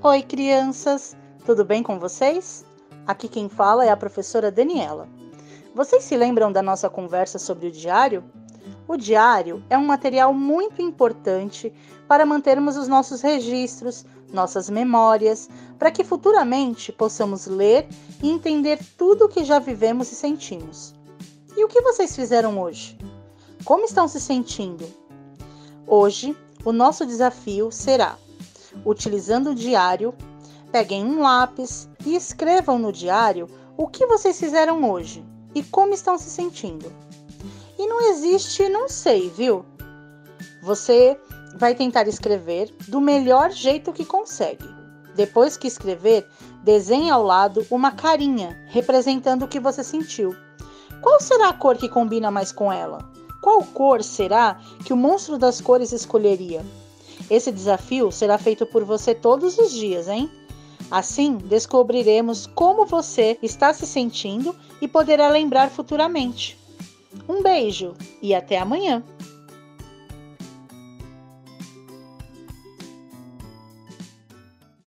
Oi, crianças! Tudo bem com vocês? Aqui quem fala é a professora Daniela. Vocês se lembram da nossa conversa sobre o diário? O diário é um material muito importante para mantermos os nossos registros, nossas memórias, para que futuramente possamos ler e entender tudo o que já vivemos e sentimos. E o que vocês fizeram hoje? Como estão se sentindo? Hoje, o nosso desafio será, utilizando o diário, peguem um lápis e escrevam no diário o que vocês fizeram hoje e como estão se sentindo. E não existe não sei, viu? Você vai tentar escrever do melhor jeito que consegue. Depois que escrever, desenhe ao lado uma carinha representando o que você sentiu. Qual será a cor que combina mais com ela? Qual cor será que o monstro das cores escolheria? Esse desafio será feito por você todos os dias, hein? Assim, descobriremos como você está se sentindo e poderá lembrar futuramente. Um beijo e até amanhã!